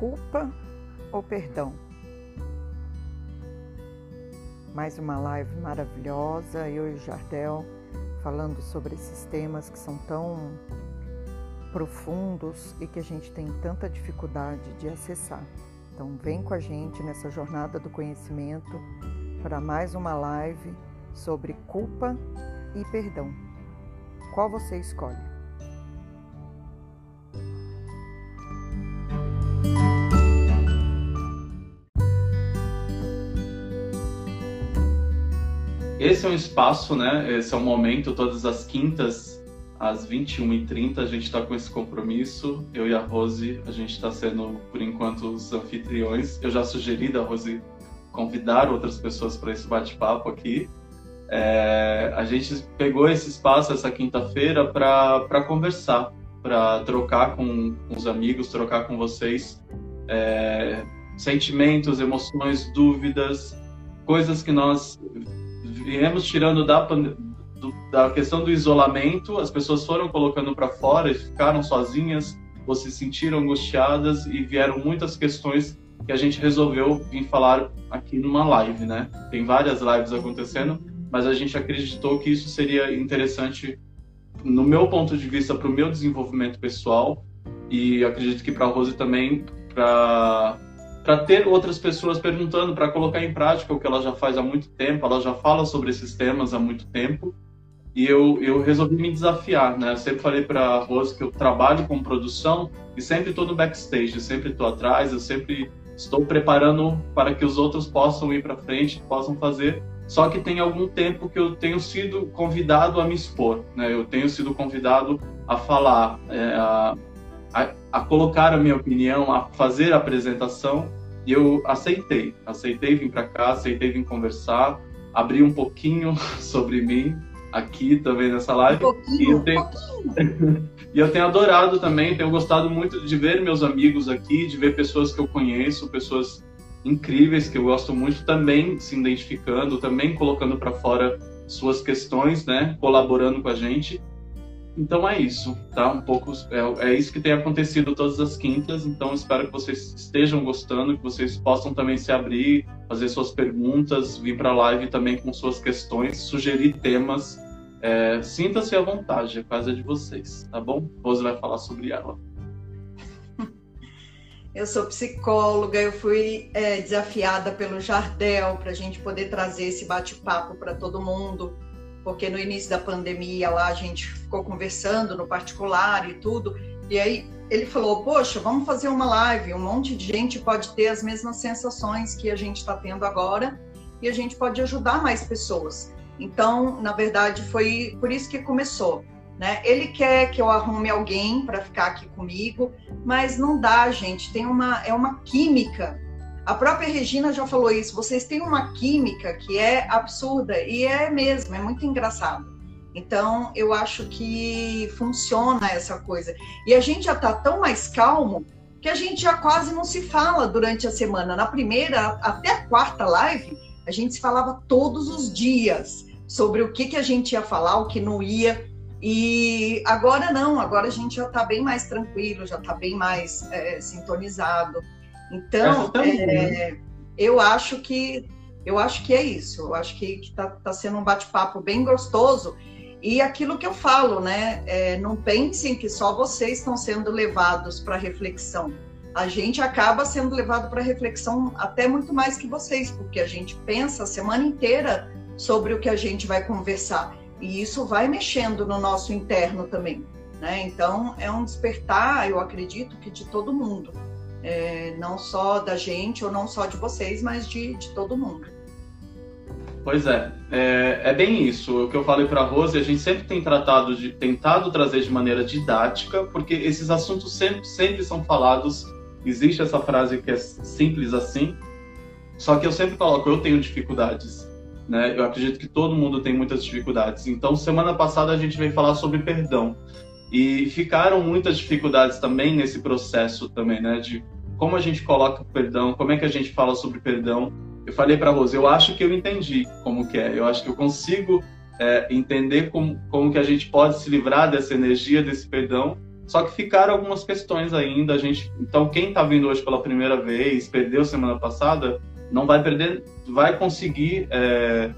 culpa ou perdão? Mais uma live maravilhosa, eu e o Jardel falando sobre esses temas que são tão profundos e que a gente tem tanta dificuldade de acessar. Então, vem com a gente nessa jornada do conhecimento para mais uma live sobre culpa e perdão. Qual você escolhe? Esse é um espaço, né? Esse é um momento, todas as quintas, às 21h30, a gente está com esse compromisso. Eu e a Rose, a gente está sendo, por enquanto, os anfitriões. Eu já sugeri da Rose convidar outras pessoas para esse bate-papo aqui. É, a gente pegou esse espaço essa quinta-feira para conversar, para trocar com, os amigos, trocar com vocês é, sentimentos, emoções, dúvidas, coisas que nós viemos tirando da, do, da questão do isolamento, as pessoas foram colocando para fora ficaram sozinhas ou se sentiram angustiadas e vieram muitas questões que a gente resolveu vir falar aqui numa live, né? Tem várias lives acontecendo, mas a gente acreditou que isso seria interessante no meu ponto de vista para o meu desenvolvimento pessoal e acredito que para a Rose também para para ter outras pessoas perguntando, para colocar em prática o que ela já faz há muito tempo, ela já fala sobre esses temas há muito tempo. E eu, eu resolvi me desafiar, né? Eu sempre falei para a Rose que eu trabalho com produção e sempre estou no backstage, sempre estou atrás, eu sempre estou preparando para que os outros possam ir para frente, possam fazer. Só que tem algum tempo que eu tenho sido convidado a me expor, né? Eu tenho sido convidado a falar, é, a, a, a colocar a minha opinião, a fazer a apresentação, e eu aceitei. Aceitei vir para cá, aceitei vir conversar, abrir um pouquinho sobre mim aqui também nessa live. Um pouquinho, e eu tenho, e eu tenho adorado também, tenho gostado muito de ver meus amigos aqui, de ver pessoas que eu conheço, pessoas incríveis que eu gosto muito também se identificando, também colocando para fora suas questões, né, colaborando com a gente. Então é isso, tá? Um pouco é, é, isso que tem acontecido todas as quintas. Então espero que vocês estejam gostando, que vocês possam também se abrir, fazer suas perguntas, vir para a live também com suas questões, sugerir temas. É, Sinta-se à vontade, a casa é de vocês, tá bom? Rose vai falar sobre ela. Eu sou psicóloga, eu fui é, desafiada pelo Jardel para a gente poder trazer esse bate-papo para todo mundo porque no início da pandemia lá a gente ficou conversando no particular e tudo, e aí ele falou: Poxa, vamos fazer uma live, um monte de gente pode ter as mesmas sensações que a gente está tendo agora e a gente pode ajudar mais pessoas. Então, na verdade, foi por isso que começou. Né? Ele quer que eu arrume alguém para ficar aqui comigo, mas não dá, gente. Tem uma é uma química a própria Regina já falou isso. Vocês têm uma química que é absurda e é mesmo, é muito engraçado. Então, eu acho que funciona essa coisa. E a gente já está tão mais calmo que a gente já quase não se fala durante a semana. Na primeira até a quarta live, a gente se falava todos os dias sobre o que, que a gente ia falar, o que não ia. E agora não, agora a gente já está bem mais tranquilo, já está bem mais é, sintonizado. Então, é, né? eu acho que eu acho que é isso. Eu acho que está tá sendo um bate-papo bem gostoso. E aquilo que eu falo, né? É, não pensem que só vocês estão sendo levados para reflexão. A gente acaba sendo levado para reflexão até muito mais que vocês, porque a gente pensa a semana inteira sobre o que a gente vai conversar. E isso vai mexendo no nosso interno também. Né? Então, é um despertar, eu acredito que de todo mundo é, não só da gente ou não só de vocês, mas de, de todo mundo. Pois é, é, é bem isso. O que eu falei para a Rose, a gente sempre tem tratado de, tentado trazer de maneira didática, porque esses assuntos sempre, sempre são falados. Existe essa frase que é simples assim, só que eu sempre coloco, eu tenho dificuldades. Né? Eu acredito que todo mundo tem muitas dificuldades. Então, semana passada a gente veio falar sobre perdão. E ficaram muitas dificuldades também nesse processo também, né? De como a gente coloca o perdão, como é que a gente fala sobre perdão. Eu falei para Rose, eu acho que eu entendi como que é. Eu acho que eu consigo é, entender como, como que a gente pode se livrar dessa energia, desse perdão. Só que ficaram algumas questões ainda. A gente, então, quem está vindo hoje pela primeira vez, perdeu semana passada, não vai perder, vai conseguir é,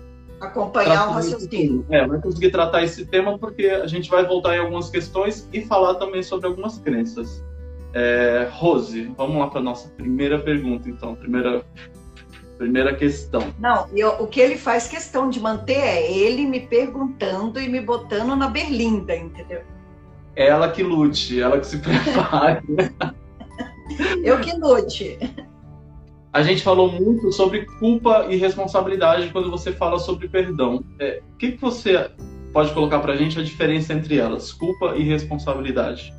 acompanhar o raciocínio. É, vai conseguir tratar esse tema porque a gente vai voltar em algumas questões e falar também sobre algumas crenças. É, Rose, vamos lá para nossa primeira pergunta, então, primeira primeira questão. Não, eu, o que ele faz questão de manter é ele me perguntando e me botando na berlinda, entendeu? Ela que lute, ela que se prepare. eu que lute. A gente falou muito sobre culpa e responsabilidade quando você fala sobre perdão. É, o que, que você pode colocar para a gente a diferença entre elas, culpa e responsabilidade?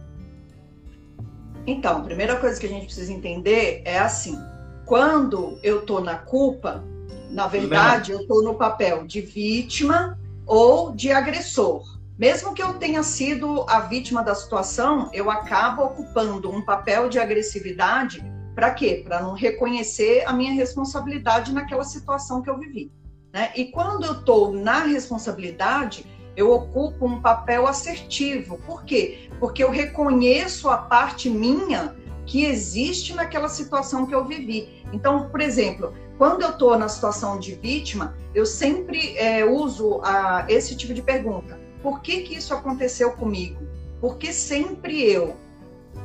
Então, a primeira coisa que a gente precisa entender é assim: quando eu estou na culpa, na verdade, eu estou no papel de vítima ou de agressor. Mesmo que eu tenha sido a vítima da situação, eu acabo ocupando um papel de agressividade para quê? Para não reconhecer a minha responsabilidade naquela situação que eu vivi. Né? E quando eu estou na responsabilidade, eu ocupo um papel assertivo. Por quê? Porque eu reconheço a parte minha que existe naquela situação que eu vivi. Então, por exemplo, quando eu estou na situação de vítima, eu sempre é, uso a, esse tipo de pergunta: por que, que isso aconteceu comigo? Por que sempre eu?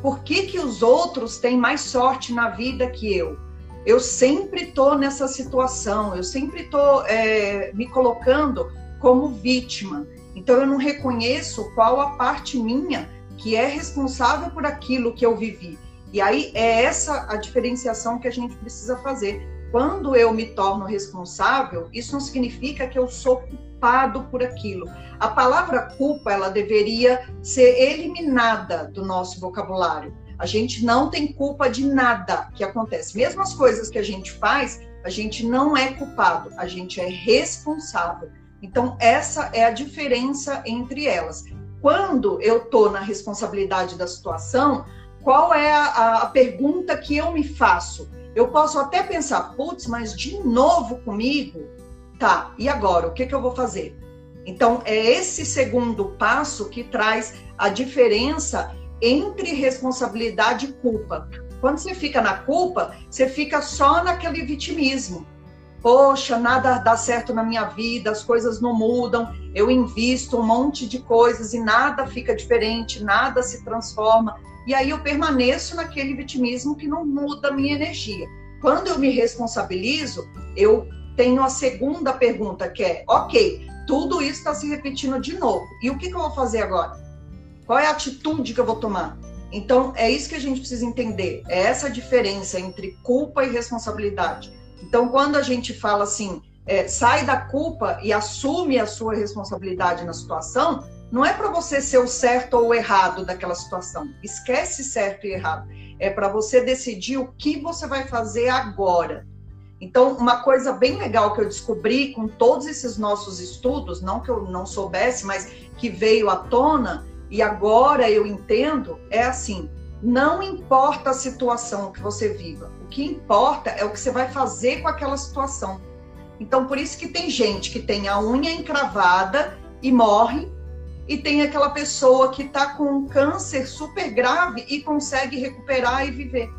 Por que, que os outros têm mais sorte na vida que eu? Eu sempre estou nessa situação, eu sempre estou é, me colocando como vítima. Então eu não reconheço qual a parte minha que é responsável por aquilo que eu vivi. E aí é essa a diferenciação que a gente precisa fazer. Quando eu me torno responsável, isso não significa que eu sou culpado por aquilo. A palavra culpa, ela deveria ser eliminada do nosso vocabulário. A gente não tem culpa de nada que acontece. Mesmo as coisas que a gente faz, a gente não é culpado, a gente é responsável. Então, essa é a diferença entre elas. Quando eu estou na responsabilidade da situação, qual é a, a, pergunta que eu me faço? Eu posso até pensar, putz, mas de novo comigo? Tá, e agora? O que, que eu vou fazer? Então, é esse segundo passo que traz a diferença entre responsabilidade e culpa. Quando você fica na culpa, você fica só naquele vitimismo. Poxa, nada dá certo na minha vida, as coisas não mudam, eu invisto um monte de coisas e nada fica diferente, nada se transforma. E aí eu permaneço naquele vitimismo que não muda a minha energia. Quando eu me responsabilizo, eu tenho a segunda pergunta, que é: ok, tudo isso está se repetindo de novo. E o que, que eu vou fazer agora? Qual é a atitude que eu vou tomar? Então, é isso que a gente precisa entender. É essa diferença entre culpa e responsabilidade. Então, quando a gente fala assim, é, sai da culpa e assume a sua responsabilidade na situação, não é para você ser o certo ou o errado daquela situação. Esquece certo e errado. É para você decidir o que você vai fazer agora. Então, uma coisa bem legal que eu descobri com todos esses nossos estudos, não que eu não soubesse, mas que veio à tona e agora eu entendo, é assim: não importa a situação que você viva, o que importa é o que você vai fazer com aquela situação. Então, por isso que tem gente que tem a unha encravada e morre, e tem aquela pessoa que está com um câncer super grave e consegue recuperar e viver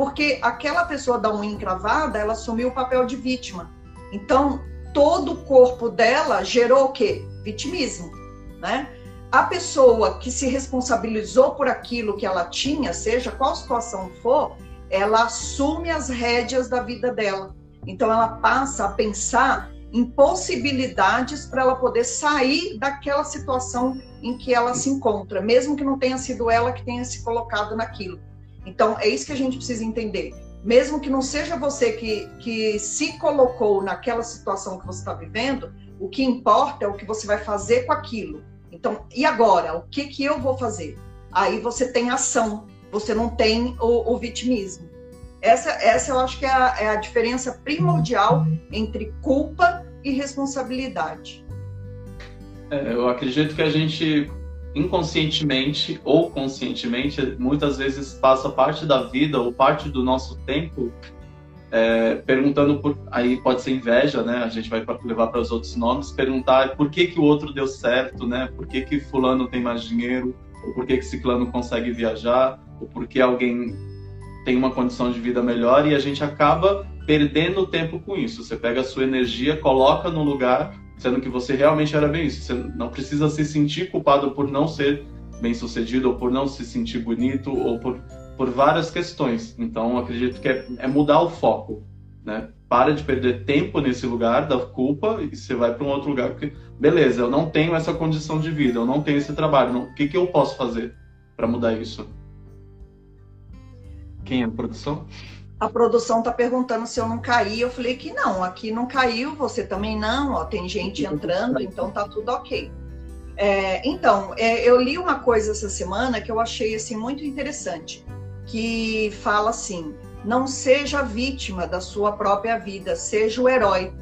porque aquela pessoa da unha encravada, ela assumiu o papel de vítima. Então, todo o corpo dela gerou o quê? Vitimismo, né? A pessoa que se responsabilizou por aquilo que ela tinha, seja qual situação for, ela assume as rédeas da vida dela. Então, ela passa a pensar em possibilidades para ela poder sair daquela situação em que ela se encontra, mesmo que não tenha sido ela que tenha se colocado naquilo. Então, é isso que a gente precisa entender. Mesmo que não seja você que, que se colocou naquela situação que você está vivendo, o que importa é o que você vai fazer com aquilo. Então, e agora? O que, que eu vou fazer? Aí você tem ação, você não tem o, o vitimismo. Essa, essa eu acho que é a, é a diferença primordial entre culpa e responsabilidade. É, eu acredito que a gente inconscientemente ou conscientemente, muitas vezes passa parte da vida ou parte do nosso tempo é, perguntando por aí pode ser inveja, né? A gente vai levar para os outros nomes, perguntar por que que o outro deu certo, né? Por que que fulano tem mais dinheiro? o porquê que ciclano consegue viajar, o porquê alguém tem uma condição de vida melhor e a gente acaba perdendo tempo com isso. Você pega a sua energia, coloca no lugar, sendo que você realmente era bem isso. Você não precisa se sentir culpado por não ser bem sucedido ou por não se sentir bonito ou por, por várias questões. Então, acredito que é, é mudar o foco, né? Para de perder tempo nesse lugar da culpa e você vai para um outro lugar. Porque, beleza, eu não tenho essa condição de vida, eu não tenho esse trabalho. Não, o que, que eu posso fazer para mudar isso? Quem é a produção? A produção está perguntando se eu não caí. Eu falei que não, aqui não caiu, você também não, ó, tem gente entrando, então tá tudo ok. É, então, é, eu li uma coisa essa semana que eu achei assim muito interessante, que fala assim: não seja vítima da sua própria vida, seja o herói.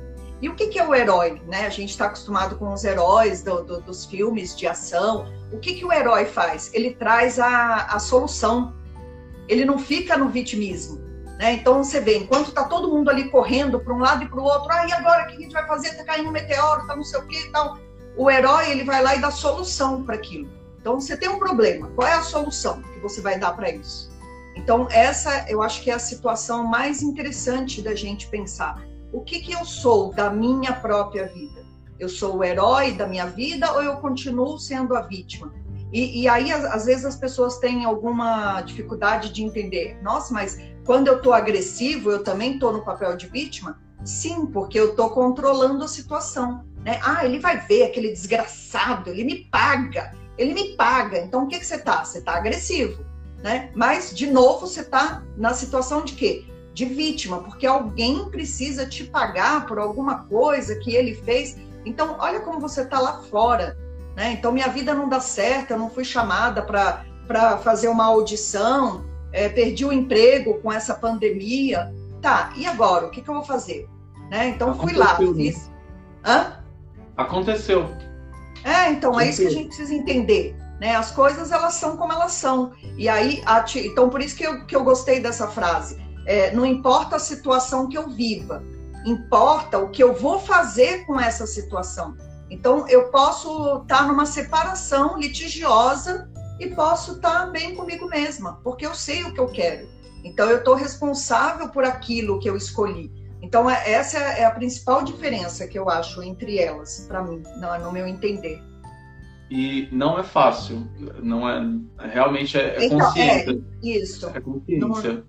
E o que, que é o herói? Né? A gente está acostumado com os heróis do, do, dos filmes de ação. O que, que o herói faz? Ele traz a, a solução. Ele não fica no vitimismo. Né? Então você vê, enquanto está todo mundo ali correndo para um lado e para o outro, ah, e agora o que a gente vai fazer? Está caindo um meteoro, está não sei o que e tal. O herói ele vai lá e dá solução para aquilo. Então você tem um problema, qual é a solução que você vai dar para isso? Então essa eu acho que é a situação mais interessante da gente pensar. O que, que eu sou da minha própria vida? Eu sou o herói da minha vida ou eu continuo sendo a vítima? E, e, aí, às vezes, as pessoas têm alguma dificuldade de entender. Nossa, mas quando eu estou agressivo, eu também estou no papel de vítima? Sim, porque eu estou controlando a situação. Né? Ah, ele vai ver aquele desgraçado, ele me paga, ele me paga. Então, o que, que você está? Você está agressivo. Né? Mas, de novo, você está na situação de quê? De vítima, porque alguém precisa te pagar por alguma coisa que ele fez. Então, olha como você está lá fora. Né? Então, minha vida não dá certo, eu não fui chamada para fazer uma audição, é, perdi o emprego com essa pandemia. Tá, e agora? O que, que eu vou fazer? Né? Então fui lá, né? fiz. Hã? Aconteceu. É, então é isso que a gente precisa entender. Né? As coisas elas são como elas são. E aí, então por isso que eu, que eu gostei dessa frase. É, não importa a situação que eu viva, importa o que eu vou fazer com essa situação. Então eu posso estar numa separação litigiosa e posso estar bem comigo mesma, porque eu sei o que eu quero. Então eu estou responsável por aquilo que eu escolhi. Então é, essa é a principal diferença que eu acho entre elas, para mim, no meu entender. E não é fácil, não é realmente é, é então, consciência. É, isso. É consciência. Não...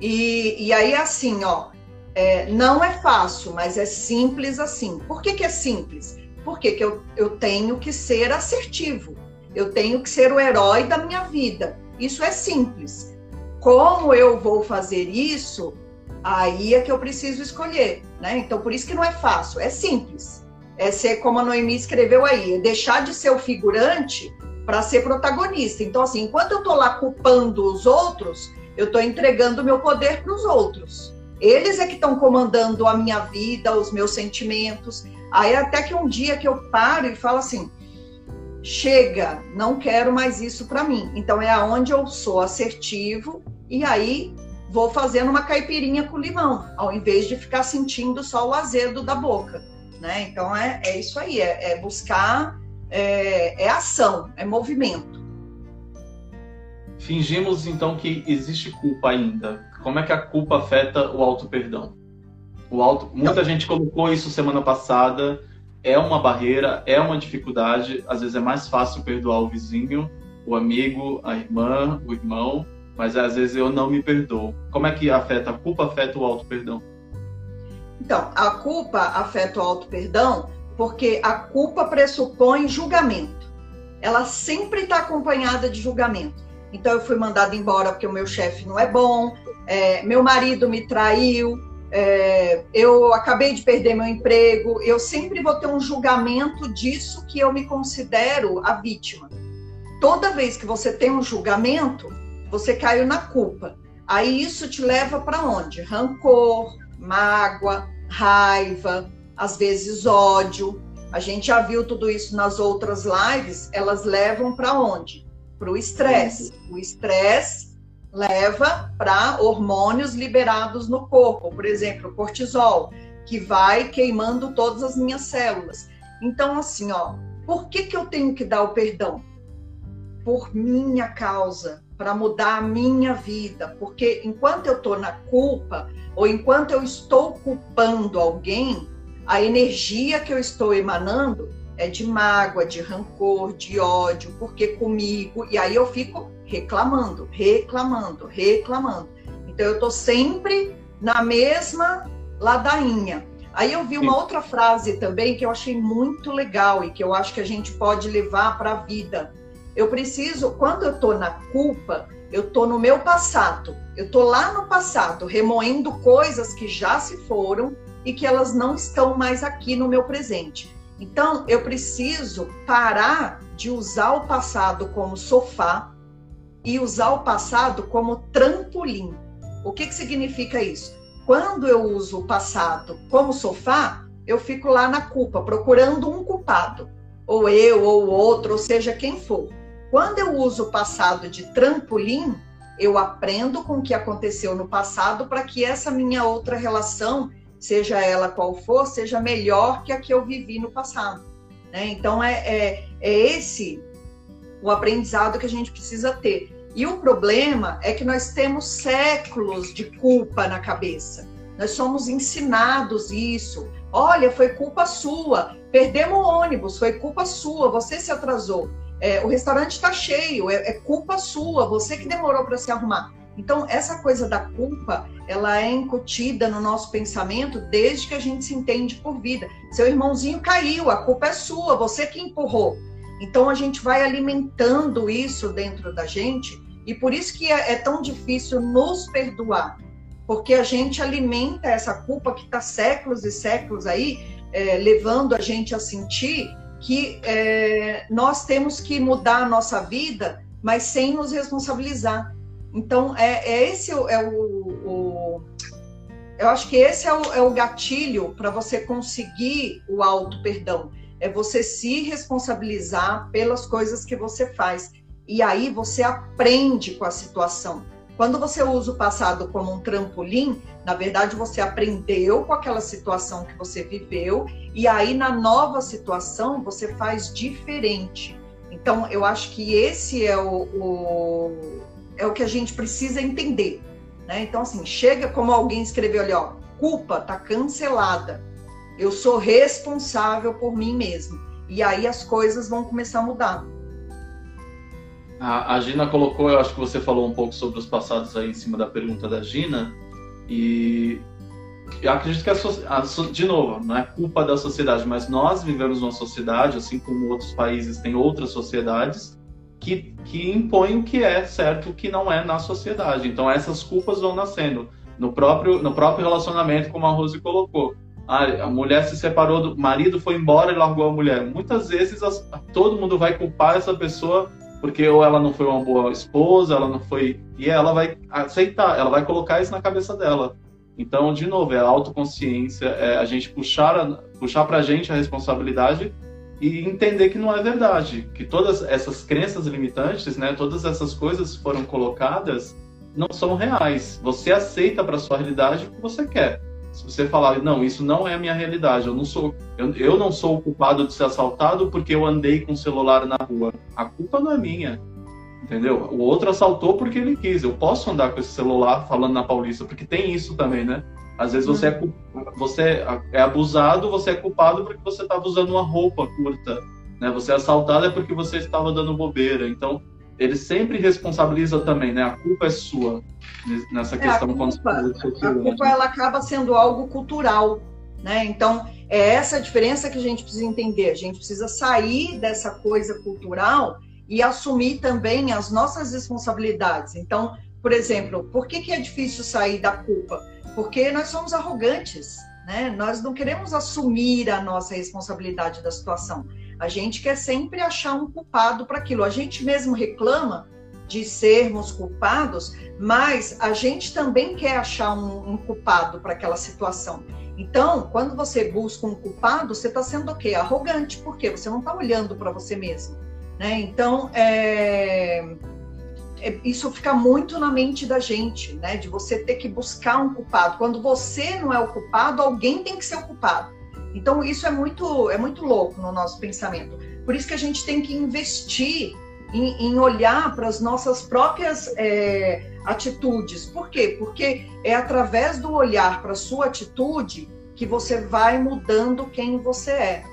E, e aí assim, ó, é, não é fácil, mas é simples assim. Por que, que é simples? Porque que eu, eu tenho que ser assertivo. Eu tenho que ser o herói da minha vida. Isso é simples. Como eu vou fazer isso? Aí é que eu preciso escolher, né? Então, por isso que não é fácil, é simples. É ser como a Noemi escreveu aí, é deixar de ser o figurante para ser protagonista. Então, assim, enquanto eu estou lá culpando os outros, eu estou entregando meu poder para os outros. Eles é que estão comandando a minha vida, os meus sentimentos. Aí até que um dia que eu paro e falo assim: chega, não quero mais isso para mim. Então é aonde eu sou assertivo e aí vou fazendo uma caipirinha com limão, ao invés de ficar sentindo só o azedo da boca, né? Então é, é isso aí, é, é buscar, é, é ação, é movimento. Fingimos então que existe culpa ainda. Como é que a culpa afeta o auto perdão? O auto, muita gente colocou isso semana passada é uma barreira, é uma dificuldade. Às vezes é mais fácil perdoar o vizinho, o amigo, a irmã, o irmão, mas às vezes eu não me perdoo. Como é que afeta? A culpa afeta o auto-perdão? Então, a culpa afeta o auto-perdão porque a culpa pressupõe julgamento. Ela sempre está acompanhada de julgamento. Então, eu fui mandada embora porque o meu chefe não é bom, é, meu marido me traiu, é, eu acabei de perder meu emprego, eu sempre vou ter um julgamento disso que eu me considero a vítima. Toda vez que você tem um julgamento, você caiu na culpa. Aí isso te leva para onde? Rancor, mágoa, raiva, às vezes ódio. A gente já viu tudo isso nas outras lives, elas levam para onde? Para o estresse. O estresse leva para hormônios liberados no corpo, por exemplo, cortisol, que vai queimando todas as minhas células. Então, assim, ó, por que, que eu tenho que dar o perdão? por minha causa, para mudar a minha vida, porque enquanto eu estou na culpa ou enquanto eu estou culpando alguém, a energia que eu estou emanando é de mágoa, de rancor, de ódio, porque comigo, e aí eu fico reclamando, reclamando, reclamando. Então eu estou sempre na mesma ladainha. Aí eu vi uma Sim. outra frase também que eu achei muito legal e que eu acho que a gente pode levar para a vida. Eu preciso, quando eu estou na culpa, eu estou no meu passado. Eu estou lá no passado, remoendo coisas que já se foram e que elas não estão mais aqui no meu presente. Então, eu preciso parar de usar o passado como sofá e usar o passado como trampolim. O que, que significa isso? Quando eu uso o passado como sofá, eu fico lá na culpa, procurando um culpado, ou eu, ou outro, ou seja, quem for. Quando eu uso o passado de trampolim, eu aprendo com o que aconteceu no passado para que essa minha outra relação, seja ela qual for, seja melhor que a que eu vivi no passado. Né? Então, é, é, é esse o aprendizado que a gente precisa ter. E o problema é que nós temos séculos de culpa na cabeça. Nós somos ensinados isso. Olha, foi culpa sua. Perdemos o ônibus, foi culpa sua. Você se atrasou. É, o restaurante está cheio, é, é, culpa sua. Você que demorou para se arrumar. Então, essa coisa da culpa, ela é incutida no nosso pensamento desde que a gente se entende por vida. Seu irmãozinho caiu, a culpa é sua, você que empurrou. Então a gente vai alimentando isso dentro da gente e por isso que é, é tão difícil nos perdoar, porque a gente alimenta essa culpa que está séculos e séculos aí é, levando a gente a sentir que é, nós temos que mudar a nossa vida, mas sem nos responsabilizar. Então é, é esse é o, o, eu acho que esse é o, é o gatilho para você conseguir o auto perdão é você se responsabilizar pelas coisas que você faz. E aí você aprende com a situação. Quando você usa o passado como um trampolim, na verdade você aprendeu com aquela situação que você viveu, e aí na nova situação você faz diferente. Então, eu acho que esse é o, o é o que a gente precisa entender. Né? Então, assim, chega como alguém escreveu ali, ó, culpa tá cancelada. Eu sou responsável por mim mesmo. E aí as coisas vão começar a mudar. A, a Gina colocou, eu acho que você falou um pouco sobre os passados aí em cima da pergunta da Gina. E eu acredito que, a, a, de novo, não é culpa da sociedade, mas nós vivemos numa sociedade, assim como outros países têm outras sociedades, que, que impõem o que é certo o que não é na sociedade. Então essas culpas vão nascendo no próprio, no próprio relacionamento, como a Rose colocou a, mulher se separou do marido, foi embora e largou a mulher. Muitas vezes as, todo mundo vai culpar essa pessoa porque ou ela não foi uma boa esposa, ela não foi. E ela vai aceitar, ela vai colocar isso na cabeça dela. Então, de novo, é a autoconsciência, é a gente puxar, a, puxar pra gente a responsabilidade e entender que não é verdade, que todas essas crenças limitantes, né, todas essas coisas foram colocadas não são reais. Você aceita para sua realidade o que você quer. Se você falar, não, isso não é a minha realidade, eu não sou, eu, eu não sou o culpado de ser assaltado porque eu andei com o celular na rua. A culpa não é minha. Entendeu? O outro assaltou porque ele quis. Eu posso andar com esse celular falando na Paulista, porque tem isso também, né? Às vezes você, é, você é abusado, você é culpado porque você estava usando uma roupa curta. Né? Você é assaltado é porque você estava dando bobeira. Então, ele sempre responsabiliza também, né? A culpa é sua nessa é, questão. A culpa, a culpa ela acaba sendo algo cultural, né? Então é essa diferença que a gente precisa entender. A gente precisa sair dessa coisa cultural e assumir também as nossas responsabilidades. Então, por exemplo, por que, que é difícil sair da culpa? Porque nós somos arrogantes, né? Nós não queremos assumir a nossa responsabilidade da situação. A gente quer sempre achar um culpado para aquilo. A gente mesmo reclama de sermos culpados, mas a gente também quer achar um, um culpado para aquela situação. Então, quando você busca um culpado, você está sendo o quê? Arrogante, porque você não está olhando para você mesmo. Né? Então, é... É, isso fica muito na mente da gente, né? De você ter que buscar um culpado. Quando você não é o culpado, alguém tem que ser o culpado. Então isso é muito é muito louco no nosso pensamento. Por isso que a gente tem que investir em, em olhar para as nossas próprias é, atitudes. Por quê? Porque é através do olhar para a sua atitude que você vai mudando quem você é.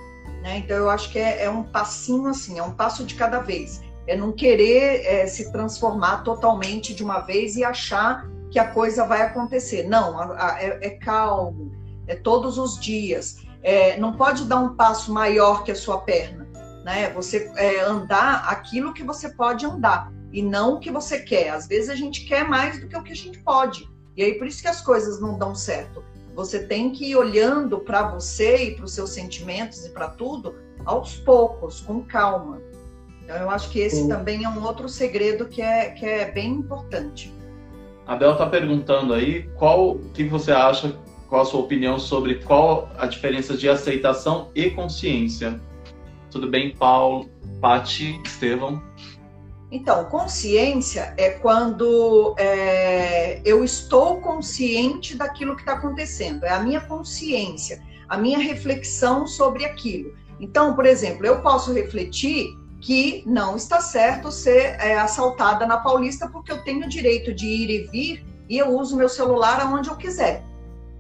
Né? Então, eu acho que é, é, um passinho assim, é um passo de cada vez. É não querer é, se transformar totalmente de uma vez e achar que a coisa vai acontecer. Não, a, a, é, é, calmo, é todos os dias. É, não pode dar um passo maior que a sua perna. Né? Você é, andar aquilo que você pode andar e não o que você quer. Às vezes a gente quer mais do que o que a gente pode. E aí por isso que as coisas não dão certo. Você tem que ir olhando para você e para os seus sentimentos e para tudo aos poucos, com calma. Então eu acho que esse Sim. também é um outro segredo que é, que é bem importante. A Bel está perguntando aí qual o que você acha, qual a sua opinião sobre qual a diferença de aceitação e consciência. Tudo bem, Paulo, Pati, Estevão? Então, consciência é quando é, eu estou consciente daquilo que está acontecendo, é a minha consciência, a minha reflexão sobre aquilo. Então, por exemplo, eu posso refletir que não está certo ser é, assaltada na Paulista porque eu tenho o direito de ir e vir e eu uso meu celular aonde eu quiser.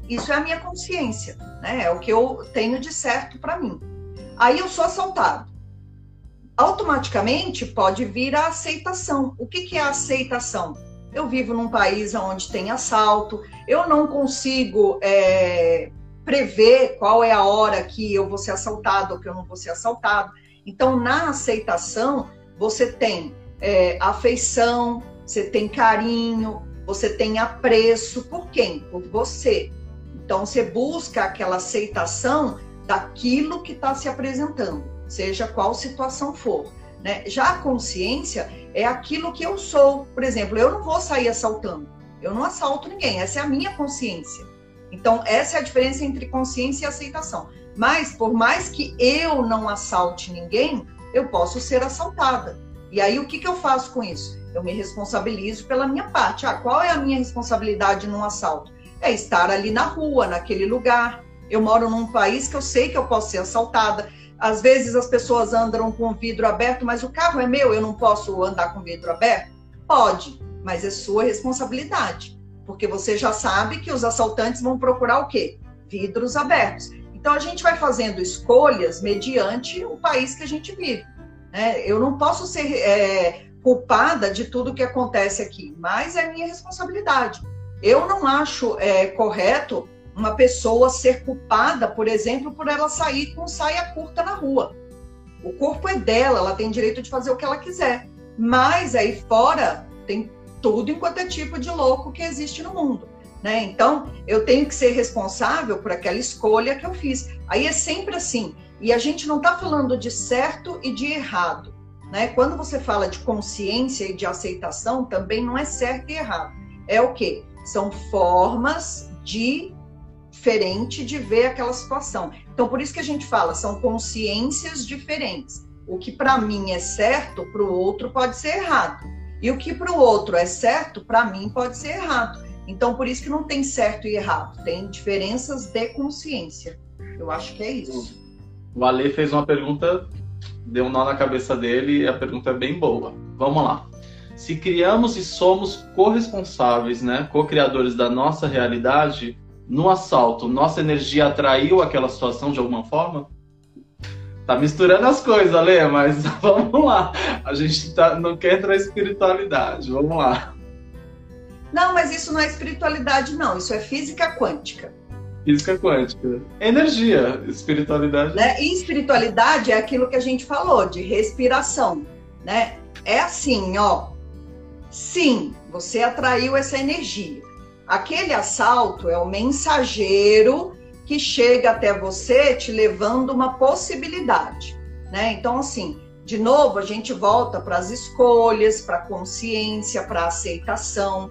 Isso é a minha consciência, né? É o que eu tenho de certo para mim. Aí eu sou assaltado automaticamente pode vir a aceitação. O que, que é a aceitação? Eu vivo num país onde tem assalto, eu não consigo é, prever qual é a hora que eu vou ser assaltado ou que eu não vou ser assaltado. Então, na aceitação, você tem é, afeição, você tem carinho, você tem apreço por quem? Por você. Então, você busca aquela aceitação daquilo que está se apresentando seja qual situação for. Né? Já a consciência é aquilo que eu sou. Por exemplo, eu não vou sair assaltando. Eu não assalto ninguém. Essa é a minha consciência. Então, essa é a diferença entre consciência e aceitação. Mas, por mais que eu não assalte ninguém, eu posso ser assaltada. E aí, o que, que eu faço com isso? Eu me responsabilizo pela minha parte. Ah, qual é a minha responsabilidade num assalto? É estar ali na rua, naquele lugar. Eu moro num país que eu sei que eu posso ser assaltada. Às vezes as pessoas andam com o vidro aberto, mas o carro é meu, eu não posso andar com o vidro aberto? Pode, mas é sua responsabilidade, porque você já sabe que os assaltantes vão procurar o quê? Vidros abertos. Então a gente vai fazendo escolhas mediante o país que a gente vive. Né? Eu não posso ser é, culpada de tudo que acontece aqui, mas é minha responsabilidade. Eu não acho é, correto uma pessoa ser culpada, por exemplo, por ela sair com saia curta na rua. O corpo é dela, ela tem direito de fazer o que ela quiser. Mas aí fora tem tudo enquanto é tipo de louco que existe no mundo. Né? Então, eu tenho que ser responsável por aquela escolha que eu fiz. Aí é sempre assim. E a gente não está falando de certo e de errado. Né? Quando você fala de consciência e de aceitação, também não é certo e errado. É o quê? São formas de diferente de ver aquela situação. Então, por isso que a gente fala, são consciências diferentes. O que para mim é certo, para o outro pode ser errado. E o que para o outro é certo, para mim pode ser errado. Então, por isso que não tem certo e errado, tem diferenças de consciência. Eu acho que é isso. O Ale fez uma pergunta, deu um nó na cabeça dele, e a pergunta é bem boa. Vamos lá. Se criamos e somos corresponsáveis, né, co-criadores da nossa realidade, no assalto, nossa energia atraiu aquela situação de alguma forma? Tá misturando as coisas, Lê, mas vamos lá. A gente tá, não quer entrar em espiritualidade, vamos lá. Não, mas isso não é espiritualidade, não. Isso é física quântica. Física quântica. Energia, espiritualidade. Né? E espiritualidade é aquilo que a gente falou, de respiração. Né? É assim, ó. Sim, você atraiu essa energia. Aquele assalto é o mensageiro que chega até você te levando uma possibilidade, né? Então, assim, de novo, a gente volta para as escolhas, para a consciência, para a aceitação.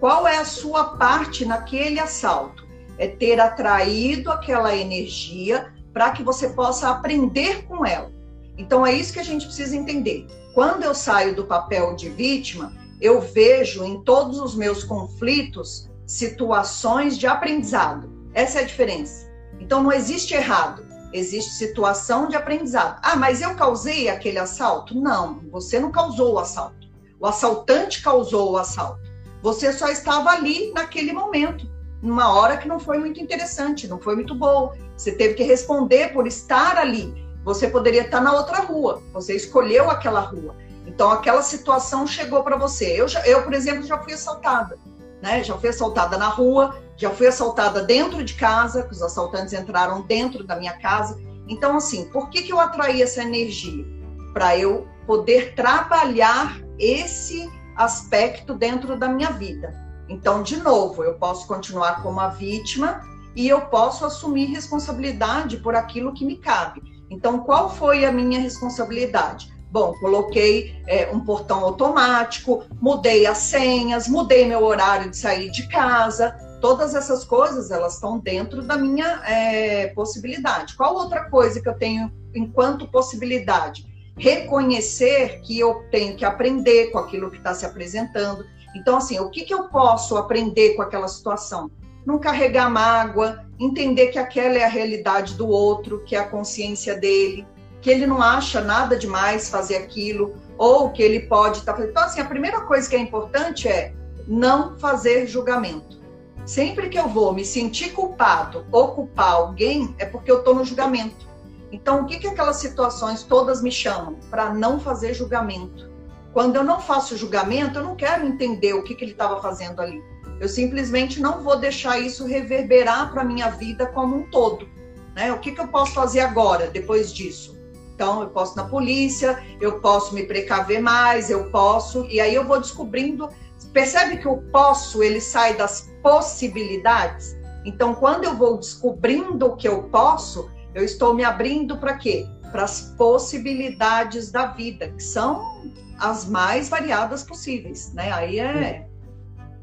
Qual é a sua parte naquele assalto? É ter atraído aquela energia para que você possa aprender com ela. Então, é isso que a gente precisa entender. Quando eu saio do papel de vítima, eu vejo em todos os meus conflitos situações de aprendizado. Essa é a diferença. Então não existe errado, existe situação de aprendizado. Ah, mas eu causei aquele assalto? Não, você não causou o assalto. O assaltante causou o assalto. Você só estava ali naquele momento, numa hora que não foi muito interessante, não foi muito boa. Você teve que responder por estar ali. Você poderia estar na outra rua. Você escolheu aquela rua. Então aquela situação chegou para você. Eu, eu, por exemplo, já fui assaltada. Né? Já fui assaltada na rua, já fui assaltada dentro de casa, que os assaltantes entraram dentro da minha casa. Então, assim, por que, que eu atraí essa energia? Para eu poder trabalhar esse aspecto dentro da minha vida. Então, de novo, eu posso continuar como a vítima e eu posso assumir responsabilidade por aquilo que me cabe. Então, qual foi a minha responsabilidade? Bom, coloquei é, um portão automático, mudei as senhas, mudei meu horário de sair de casa. Todas essas coisas elas estão dentro da minha é, possibilidade. Qual outra coisa que eu tenho enquanto possibilidade? Reconhecer que eu tenho que aprender com aquilo que está se apresentando. Então, assim, o que, que eu posso aprender com aquela situação? Não carregar mágoa, entender que aquela é a realidade do outro, que é a consciência dele que ele não acha nada demais fazer aquilo, ou que ele pode estar tá fazendo. Então, assim, a primeira coisa que é importante é não fazer julgamento. Sempre que eu vou me sentir culpado ou culpar alguém, é porque eu estou no julgamento. Então, o que, que aquelas situações todas me chamam? Para não fazer julgamento. Quando eu não faço julgamento, eu não quero entender o que, que ele estava fazendo ali. Eu simplesmente não vou deixar isso reverberar para a minha vida como um todo. Né? O que, que eu posso fazer agora, depois disso? Então, eu posso na polícia, eu posso me precaver mais, eu posso, e aí eu vou descobrindo. Percebe que o posso ele sai das possibilidades? Então, quando eu vou descobrindo o que eu posso, eu estou me abrindo para quê? Para as possibilidades da vida, que são as mais variadas possíveis, né? Aí é.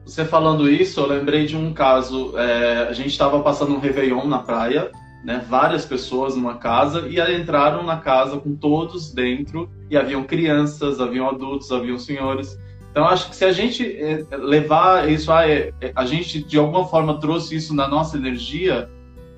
Você falando isso, eu lembrei de um caso. É, a gente estava passando um Réveillon na praia né, várias pessoas numa casa e entraram na casa com todos dentro e haviam crianças, haviam adultos, haviam senhores. Então acho que se a gente é, levar isso a, é, a gente de alguma forma trouxe isso na nossa energia,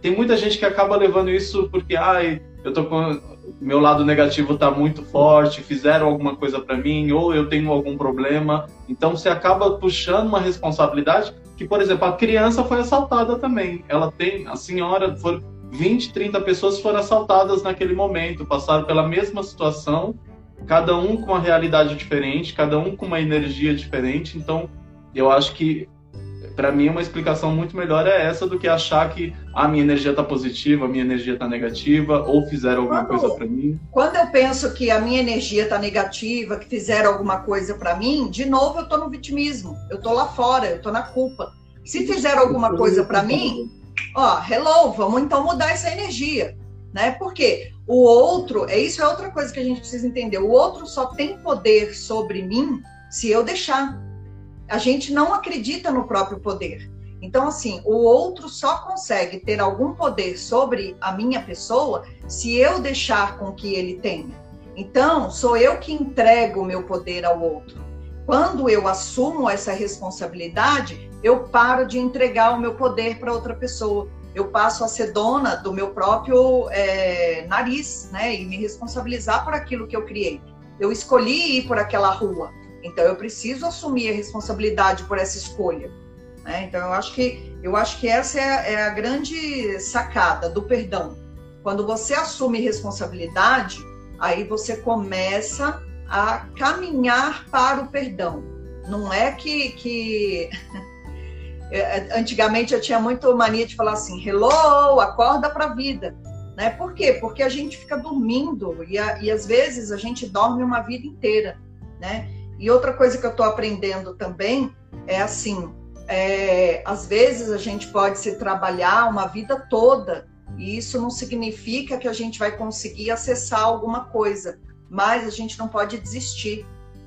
tem muita gente que acaba levando isso porque ai, eu tô com meu lado negativo está muito forte, fizeram alguma coisa para mim ou eu tenho algum problema. Então você acaba puxando uma responsabilidade que, por exemplo, a criança foi assaltada também. Ela tem, a senhora foi 20, 30 pessoas foram assaltadas naquele momento, passaram pela mesma situação, cada um com uma realidade diferente, cada um com uma energia diferente. Então, eu acho que para mim uma explicação muito melhor é essa do que achar que a minha energia está positiva, a minha energia está negativa, ou fizeram alguma quando, coisa para mim. Quando eu penso que a minha energia está negativa, que fizeram alguma coisa para mim, de novo eu estou no vitimismo, eu estou lá fora, eu estou na culpa. Se fizeram alguma coisa para mim, ó, hello, vamos então mudar essa energia, né? Porque o outro, é isso é outra coisa que a gente precisa entender. O outro só tem poder sobre mim se eu deixar. A gente não acredita no próprio poder. Então, assim, o outro só consegue ter algum poder sobre a minha pessoa se eu deixar com que ele tenha. Então, sou eu que entrego o meu poder ao outro. Quando eu assumo essa responsabilidade, eu paro de entregar o meu poder para outra pessoa. Eu passo a ser dona do meu próprio é, nariz, né? E me responsabilizar por aquilo que eu criei. Eu escolhi ir por aquela rua, então eu preciso assumir a responsabilidade por essa escolha. Né? Então eu acho que eu acho que essa é a, é a grande sacada do perdão. Quando você assume responsabilidade, aí você começa a caminhar para o perdão. Não é que, que antigamente eu tinha muito mania de falar assim, hello, acorda para a vida. Né? Por quê? Porque a gente fica dormindo e, a, e às vezes a gente dorme uma vida inteira. Né? E outra coisa que eu estou aprendendo também é assim, é, às vezes a gente pode se trabalhar uma vida toda e isso não significa que a gente vai conseguir acessar alguma coisa, mas a gente não pode desistir.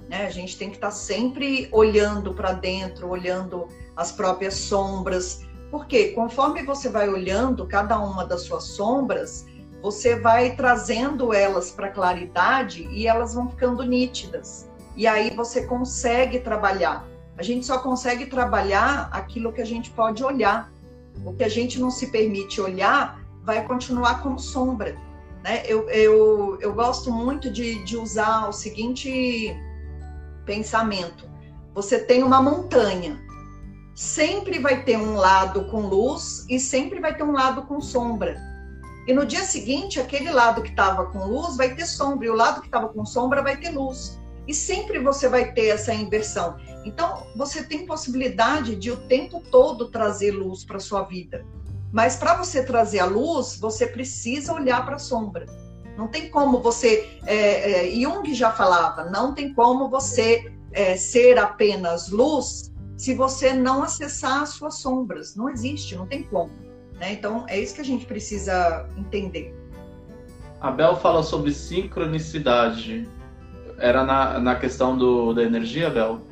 Né? A gente tem que estar tá sempre olhando para dentro, olhando as próprias sombras. Porque conforme você vai olhando cada uma das suas sombras, você vai trazendo elas para claridade e elas vão ficando nítidas. E aí você consegue trabalhar. A gente só consegue trabalhar aquilo que a gente pode olhar. O que a gente não se permite olhar vai continuar como sombra. Né? Eu, eu, eu gosto muito de, de usar o seguinte pensamento: você tem uma montanha, sempre vai ter um lado com luz e sempre vai ter um lado com sombra. E no dia seguinte, aquele lado que estava com luz vai ter sombra, e o lado que estava com sombra vai ter luz. E sempre você vai ter essa inversão. Então, você tem possibilidade de o tempo todo trazer luz para sua vida. Mas para você trazer a luz, você precisa olhar para a sombra. Não tem como você. É, é, Jung já falava, não tem como você é, ser apenas luz se você não acessar as suas sombras. Não existe, não tem como. Né? Então, é isso que a gente precisa entender. A Bel fala sobre sincronicidade. Era na, na questão do, da energia, Bel?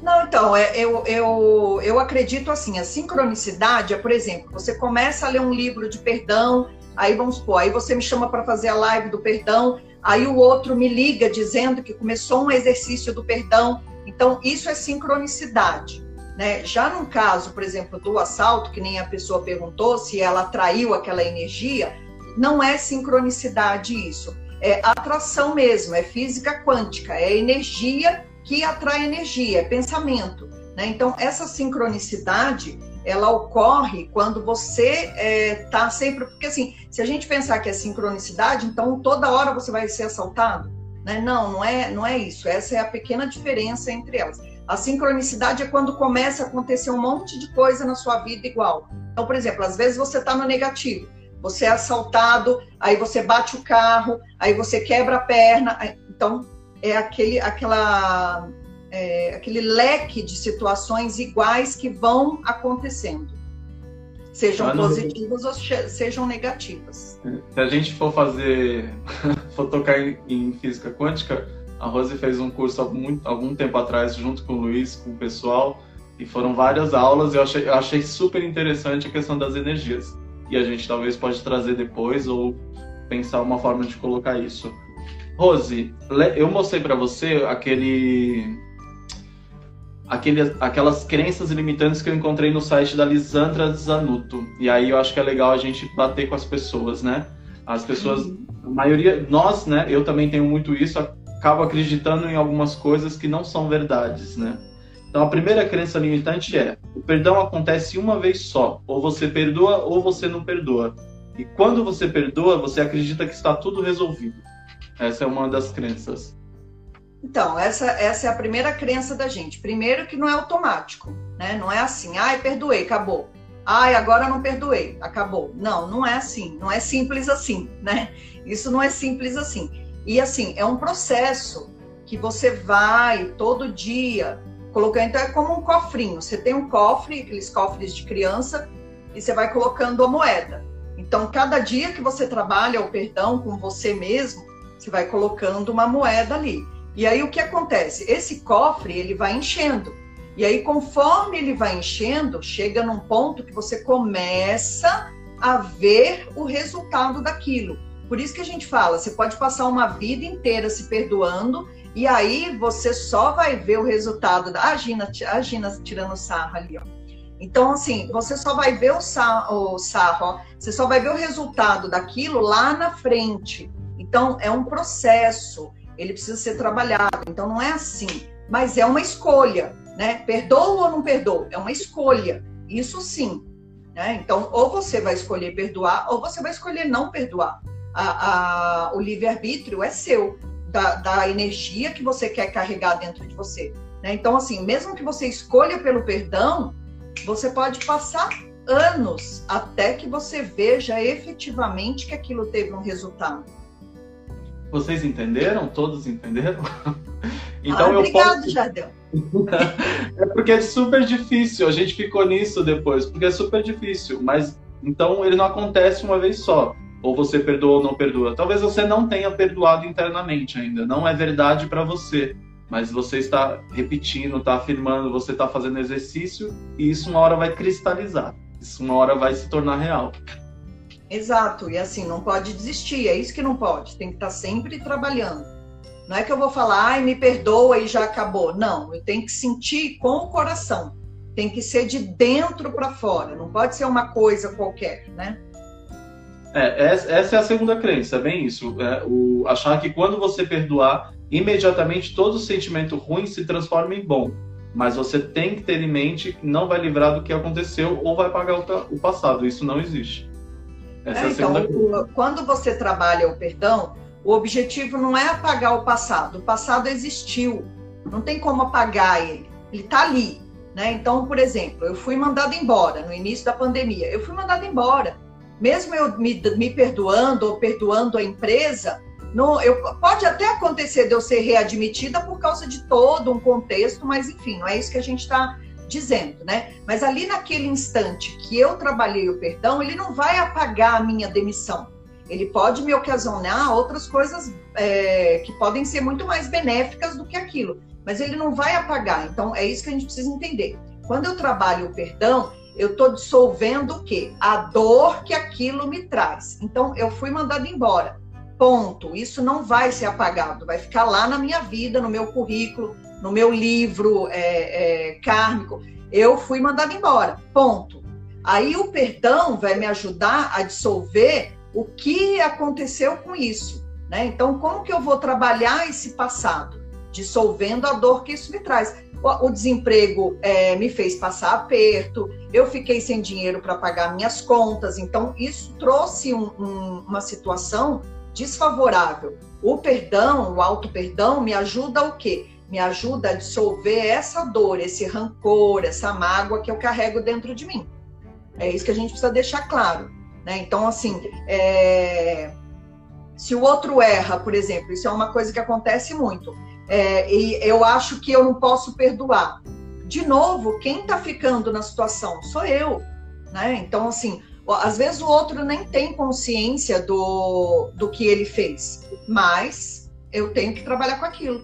Não, então, é, eu, eu, eu acredito assim, a sincronicidade é, por exemplo, você começa a ler um livro de perdão, aí vamos supor, aí você me chama para fazer a live do perdão, aí o outro me liga dizendo que começou um exercício do perdão, então isso é sincronicidade. Né? Já no caso, por exemplo, do assalto, que nem a pessoa perguntou se ela atraiu aquela energia, não é sincronicidade isso. É atração mesmo, é física quântica, é energia que atrai energia, é pensamento. Né? Então, essa sincronicidade, ela ocorre quando você está é, tá sempre. Porque, assim, se a gente pensar que é sincronicidade, então toda hora você vai ser assaltado. Né? Não, não é, não é isso. Essa é a pequena diferença entre elas. A sincronicidade é quando começa a acontecer um monte de coisa na sua vida igual. Então, por exemplo, às vezes você está no negativo, você é assaltado, aí você bate o carro, aí você quebra a perna. Então, é aquele, aquela, é, aquele leque de situações iguais que vão acontecendo, sejam positivas ou sejam negativas. Se a gente for fazer, for tocar em, em física quântica, a Rose fez um curso algum tempo atrás junto com o Luiz, com o pessoal, e foram várias aulas. Eu achei, eu achei super interessante a questão das energias. E a gente talvez pode trazer depois ou pensar uma forma de colocar isso. Rose, eu mostrei para você aquele, aquele, aquelas crenças limitantes que eu encontrei no site da Lisandra Zanuto. E aí eu acho que é legal a gente bater com as pessoas, né? As pessoas, uhum. a maioria, nós, né? Eu também tenho muito isso, acabo acreditando em algumas coisas que não são verdades, né? Então a primeira crença limitante é: o perdão acontece uma vez só, ou você perdoa ou você não perdoa. E quando você perdoa, você acredita que está tudo resolvido. Essa é uma das crenças. Então, essa, essa é a primeira crença da gente. Primeiro que não é automático, né? Não é assim, ai, perdoei, acabou. Ai, agora não perdoei, acabou. Não, não é assim, não é simples assim, né? Isso não é simples assim. E assim, é um processo que você vai todo dia colocando, então é como um cofrinho. Você tem um cofre, aqueles cofres de criança, e você vai colocando a moeda. Então, cada dia que você trabalha o perdão com você mesmo, você vai colocando uma moeda ali. E aí o que acontece? Esse cofre ele vai enchendo. E aí conforme ele vai enchendo, chega num ponto que você começa a ver o resultado daquilo. Por isso que a gente fala, você pode passar uma vida inteira se perdoando e aí você só vai ver o resultado da a Gina, a Gina tirando sarro ali, ó. Então, assim, você só vai ver o sarro, o sarro ó, você só vai ver o resultado daquilo lá na frente. Então, é um processo, ele precisa ser trabalhado. Então, não é assim, mas é uma escolha, né? Perdoa ou não perdoa? É uma escolha, isso sim. Né? Então, ou você vai escolher perdoar, ou você vai escolher não perdoar. A, a, o livre-arbítrio é seu, da, da, energia que você quer carregar dentro de você. Né? Então, assim, mesmo que você escolha pelo perdão, você pode passar anos até que você veja efetivamente que aquilo teve um resultado. Vocês entenderam? Todos entenderam? então ah, eu obrigado, posso... Jardel. é porque é super difícil. A gente ficou nisso depois, porque é super difícil. Mas então ele não acontece uma vez só. Ou você perdoa ou não perdoa. Talvez você não tenha perdoado internamente ainda. Não é verdade para você. Mas você está repetindo, está afirmando, você está fazendo exercício e isso uma hora vai cristalizar. Isso uma hora vai se tornar real. Exato, e assim, não pode desistir, é isso que não pode, tem que estar sempre trabalhando. Não é que eu vou falar, ai, me perdoa e já acabou. Não, eu tenho que sentir com o coração. Tem que ser de dentro para fora, não pode ser uma coisa qualquer, né? É, essa é a segunda crença, é bem isso. É, o, achar que quando você perdoar, imediatamente todo sentimento ruim se transforma em bom. Mas você tem que ter em mente que não vai livrar do que aconteceu ou vai pagar o, passado. Isso não existe. Essa é, é a então, segunda o, quando você trabalha o perdão, o objetivo não é apagar o passado. O passado existiu. Não tem como apagar ele. Ele está ali. Né? Então, por exemplo, eu fui mandada embora no início da pandemia. Eu fui mandada embora. Mesmo eu me, me perdoando ou perdoando a empresa, não, eu, pode até acontecer de eu ser readmitida por causa de todo um contexto, mas enfim, não é isso que a gente está dizendo, né? Mas ali naquele instante que eu trabalhei o perdão, ele não vai apagar a minha demissão. Ele pode me ocasionar outras coisas é, que podem ser muito mais benéficas do que aquilo, mas ele não vai apagar. Então é isso que a gente precisa entender. Quando eu trabalho o perdão, eu estou dissolvendo o quê? A dor que aquilo me traz. Então eu fui mandada embora Ponto. Isso não vai ser apagado, vai ficar lá na minha vida, no meu currículo, no meu livro é, é, kármico. Eu fui mandado embora. Ponto. Aí o perdão vai me ajudar a dissolver o que aconteceu com isso. Né? Então, como que eu vou trabalhar esse passado? Dissolvendo a dor que isso me traz. O, desemprego é, me fez passar aperto, eu fiquei sem dinheiro para pagar minhas contas, então isso trouxe um, um, uma situação desfavorável. O perdão, o auto-perdão, me ajuda o quê? Me ajuda a dissolver essa dor, esse rancor, essa mágoa que eu carrego dentro de mim. É isso que a gente precisa deixar claro. Né? Então, assim, é... se o outro erra, por exemplo, isso é uma coisa que acontece muito. É, e eu acho que eu não posso perdoar. De novo, quem está ficando na situação sou eu. Né? Então, assim, às vezes o outro nem tem consciência do, do que ele fez, mas eu tenho que trabalhar com aquilo.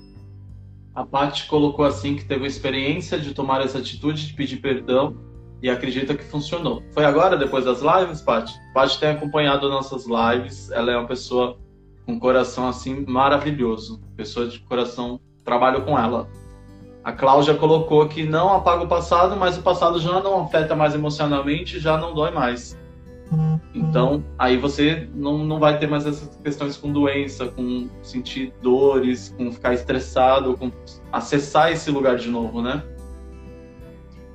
A Paty colocou assim que teve a experiência de tomar essa atitude de pedir perdão e acredita que funcionou. Foi agora, depois das lives, Paty? Paty tem acompanhado nossas lives, ela é uma pessoa com coração assim maravilhoso, pessoa de coração, trabalho com ela. A Cláudia colocou que não apaga o passado, mas o passado já não afeta mais emocionalmente, já não dói mais. Então, aí você não, não vai ter mais essas questões com doença, com sentir dores, com ficar estressado, com acessar esse lugar de novo, né?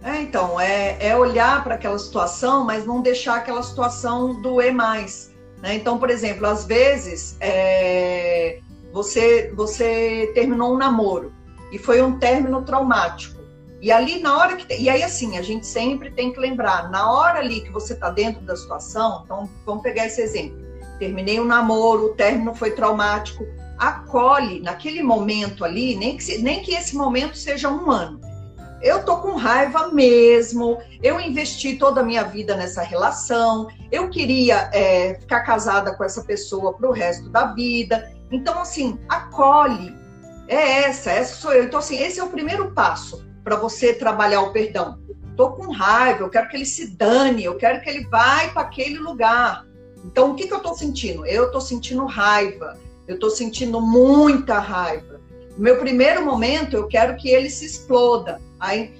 É, então, é, é olhar para aquela situação, mas não deixar aquela situação doer mais. Né? Então, por exemplo, às vezes é, você, você terminou um namoro e foi um término traumático. E ali, na hora que. E aí, assim, a gente sempre tem que lembrar, na hora ali que você está dentro da situação, então vamos pegar esse exemplo. Terminei um namoro, o término foi traumático. Acolhe naquele momento ali, nem que, nem que esse momento seja um ano. Eu tô com raiva mesmo, eu investi toda a minha vida nessa relação, eu queria é, ficar casada com essa pessoa para o resto da vida. Então, assim, acolhe. É essa, essa sou eu. Então, assim, esse é o primeiro passo para você trabalhar o perdão. Tô com raiva, eu quero que ele se dane, eu quero que ele vá para aquele lugar. Então, o que, que eu estou sentindo? Eu estou sentindo raiva, eu estou sentindo muita raiva. No meu primeiro momento, eu quero que ele se exploda. Aí,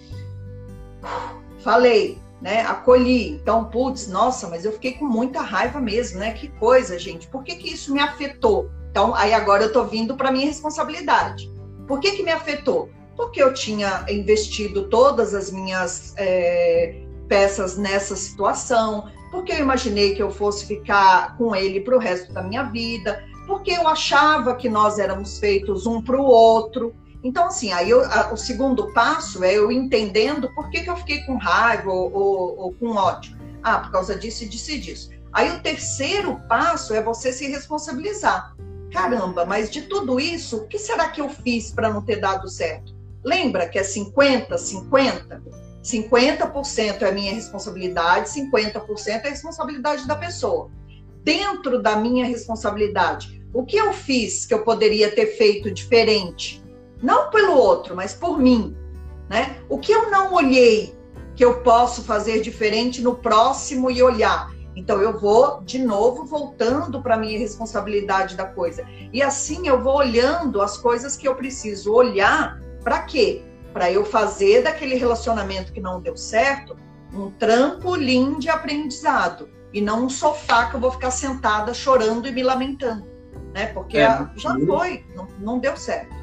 falei, né? Acolhi. Então, putz, nossa, mas eu fiquei com muita raiva mesmo, né? Que coisa, gente. Por que, que isso me afetou? Então, aí agora eu estou vindo para minha responsabilidade. Por que, que me afetou? porque eu tinha investido todas as minhas é, peças nessa situação, porque eu imaginei que eu fosse ficar com ele para o resto da minha vida, porque eu achava que nós éramos feitos um para o outro. Então, assim, aí eu, a, o segundo passo é eu entendendo por que, que eu fiquei com raiva ou, ou, ou com ódio. Ah, por causa disso disso e disso. Aí o terceiro passo é você se responsabilizar. Caramba, mas de tudo isso, o que será que eu fiz para não ter dado certo? Lembra que é 50, 50? 50% é minha responsabilidade, 50% é a responsabilidade da pessoa. Dentro da minha responsabilidade, o que eu fiz que eu poderia ter feito diferente? Não pelo outro, mas por mim. Né? O que eu não olhei que eu posso fazer diferente no próximo e olhar? Então eu vou de novo voltando para a minha responsabilidade da coisa. E assim eu vou olhando as coisas que eu preciso olhar para quê? Para eu fazer daquele relacionamento que não deu certo um trampolim de aprendizado. e não um sofá que eu vou ficar sentada chorando e me lamentando, né? Porque é, já foi, não, não deu certo.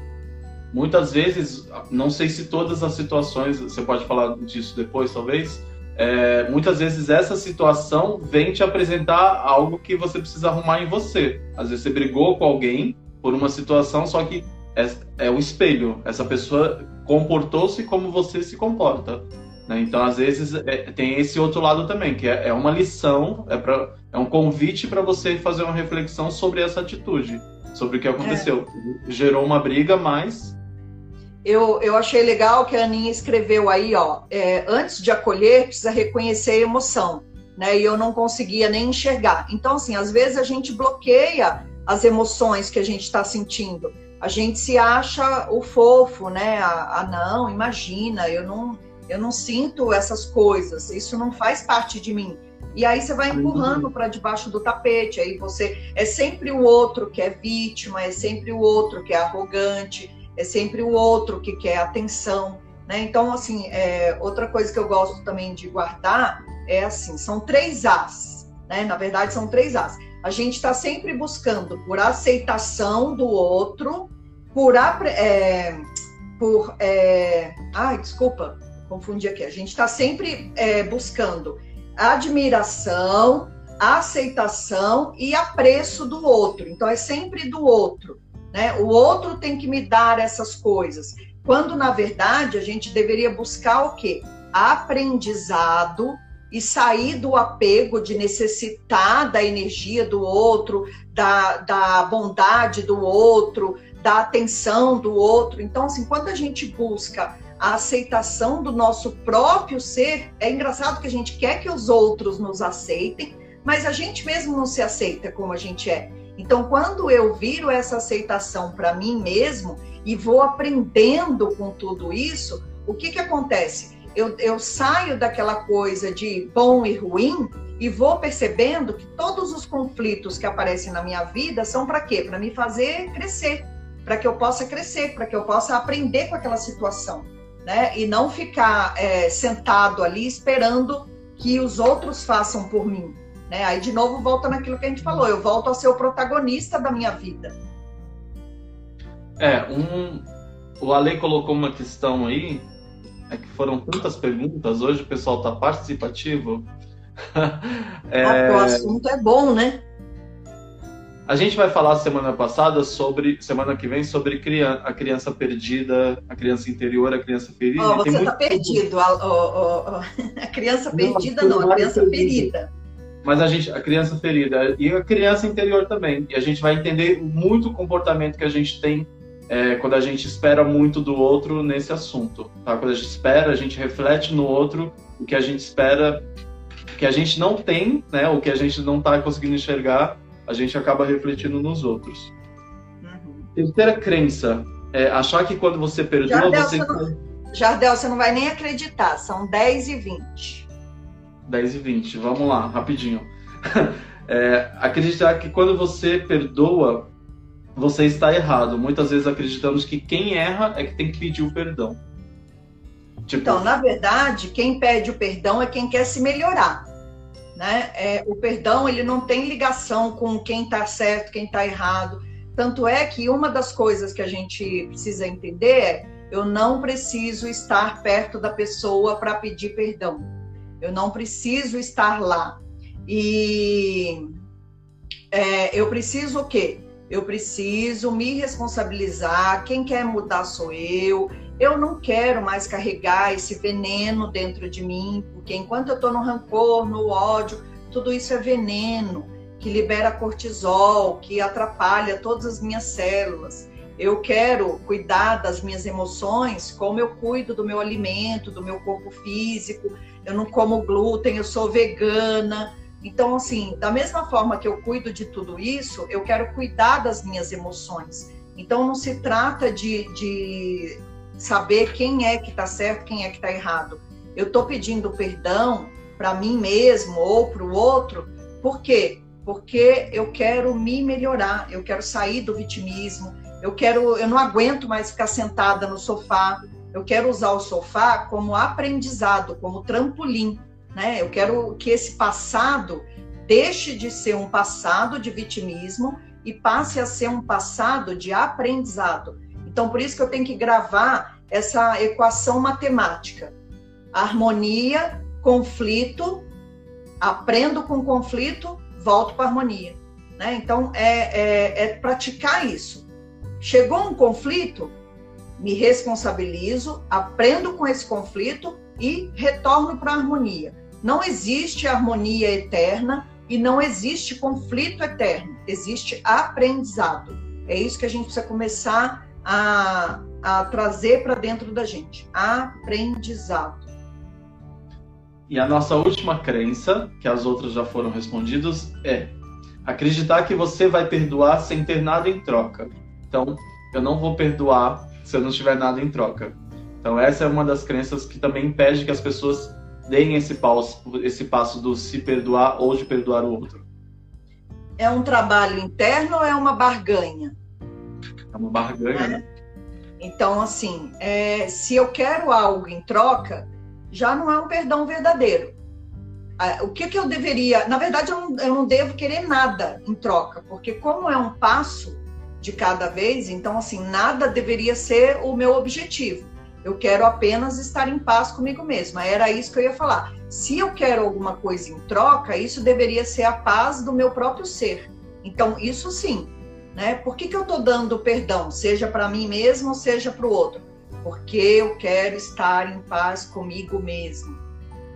Muitas vezes, não sei se todas as situações, você pode falar disso depois, talvez. É, muitas vezes essa situação vem te apresentar algo que você precisa arrumar em você. Às vezes você brigou com alguém por uma situação, só que é, é o espelho. Essa pessoa comportou-se como você se comporta. Né? Então, às vezes, é, tem esse outro lado também, que é, é uma lição, é, pra, é um convite para você fazer uma reflexão sobre essa atitude, sobre o que aconteceu. É. Gerou uma briga, mas. Eu, eu achei legal que a Aninha escreveu aí, ó, é, antes de acolher, precisa reconhecer a emoção, né? E eu não conseguia nem enxergar. Então, assim, às vezes a gente bloqueia as emoções que a gente está sentindo a gente se acha o fofo, né? Ah, ah, não, imagina, eu não, eu não sinto essas coisas, isso não faz parte de mim. E aí você vai empurrando para debaixo do tapete, aí você é sempre o outro que é vítima, é sempre o outro que é arrogante, é sempre o outro que quer atenção, né? Então, assim, é, outra coisa que eu gosto também de guardar é assim, são três As, né? Na verdade, são três As a gente está sempre buscando por aceitação do outro, por. É, por é, ai, desculpa, confundi aqui. A gente está sempre é, buscando admiração, aceitação e apreço do outro. Então, é sempre do outro. Né? O outro tem que me dar essas coisas. Quando, na verdade, a gente deveria buscar o quê? Aprendizado e sair do apego de necessitar da energia do outro, da, da bondade do outro, da atenção do outro. Então, assim, quando a gente busca a aceitação do nosso próprio ser, é engraçado que a gente quer que os outros nos aceitem, mas a gente mesmo não se aceita como a gente é. Então, quando eu viro essa aceitação para mim mesmo e vou aprendendo com tudo isso, o que, que acontece? eu, eu saio daquela coisa de bom e ruim e vou percebendo que todos os conflitos que aparecem na minha vida são para quê? Para me fazer crescer, para que eu possa crescer, para que eu possa aprender com aquela situação, né? E não ficar é, sentado ali esperando que os outros façam por mim, né? Aí de novo volta naquilo que a gente falou, eu volto a ser o protagonista da minha vida. É, um, o Ale colocou uma questão aí é que foram tantas perguntas, hoje o pessoal está participativo. é... Ah, o assunto é bom, né? A gente vai falar semana passada sobre, semana que vem, sobre criança, a criança perdida, a criança interior, a criança ferida. Oh, você está perdido. A, oh, oh, a, criança perdida não, não a criança ferida. Mas a gente, a criança ferida e a criança interior também. E a gente vai entender muito o comportamento que a gente tem é, quando a gente espera muito do outro nesse assunto. Tá? Quando a gente espera, a gente reflete no outro o que a gente espera, que a gente não tem, né? o que a gente não está conseguindo enxergar, a gente acaba refletindo nos outros. Uhum. Terceira crença, é achar que quando você perdoa, Jardel, você... você não... Jardel, você não vai nem acreditar, são 10 e 20. 10 e 20, vamos lá, rapidinho. É, acreditar que quando você perdoa, você está errado. Muitas vezes acreditamos que quem erra é que tem que pedir o perdão. Tipo... Então, na verdade, quem pede o perdão é quem quer se melhorar. Né? É, o perdão ele não tem ligação com quem está certo, quem está errado. Tanto é que uma das coisas que a gente precisa entender é eu não preciso estar perto da pessoa para pedir perdão. Eu não preciso estar lá. E é, eu preciso o quê? Eu preciso me responsabilizar. Quem quer mudar sou eu. Eu não quero mais carregar esse veneno dentro de mim, porque enquanto eu estou no rancor, no ódio, tudo isso é veneno que libera cortisol, que atrapalha todas as minhas células. Eu quero cuidar das minhas emoções como eu cuido do meu alimento, do meu corpo físico. Eu não como glúten, eu sou vegana. Então, assim, da mesma forma que eu cuido de tudo isso, eu quero cuidar das minhas emoções. Então, não se trata de, de saber quem é que está certo, quem é que está errado. Eu estou pedindo perdão para mim mesmo ou para o outro, por quê? Porque eu quero me melhorar, eu quero sair do vitimismo, eu quero, eu não aguento mais ficar sentada no sofá, eu quero usar o sofá como aprendizado, como trampolim né? Eu quero que esse passado deixe de ser um passado de vitimismo e passe a ser um passado de aprendizado. Então, por isso que eu tenho que gravar essa equação matemática. Harmonia, conflito, aprendo com conflito, volto para harmonia. Né? Então, é, é, é praticar isso. Chegou um conflito, me responsabilizo, aprendo com esse conflito e retorno para a harmonia. Não existe harmonia eterna e não existe conflito eterno, existe aprendizado. É isso que a gente precisa começar a, a trazer para dentro da gente: aprendizado. E a nossa última crença, que as outras já foram respondidas, é acreditar que você vai perdoar sem ter nada em troca. Então, eu não vou perdoar se eu não tiver nada em troca. Então, essa é uma das crenças que também impede que as pessoas deem esse passo, esse passo do se perdoar ou de perdoar o outro. É um trabalho interno ou é uma barganha? É uma barganha, é. né? Então, assim, é, se eu quero algo em troca, já não é um perdão verdadeiro. O que, que eu deveria. Na verdade, eu não, eu não devo querer nada em troca, porque, como é um passo de cada vez, então, assim, nada deveria ser o meu objetivo. Eu quero apenas estar em paz comigo mesma. Era isso que eu ia falar. Se eu quero alguma coisa em troca, isso deveria ser a paz do meu próprio ser. Então, isso sim. Né? Por que, que eu estou dando perdão, seja para mim mesmo, seja para o outro? Porque eu quero estar em paz comigo mesmo.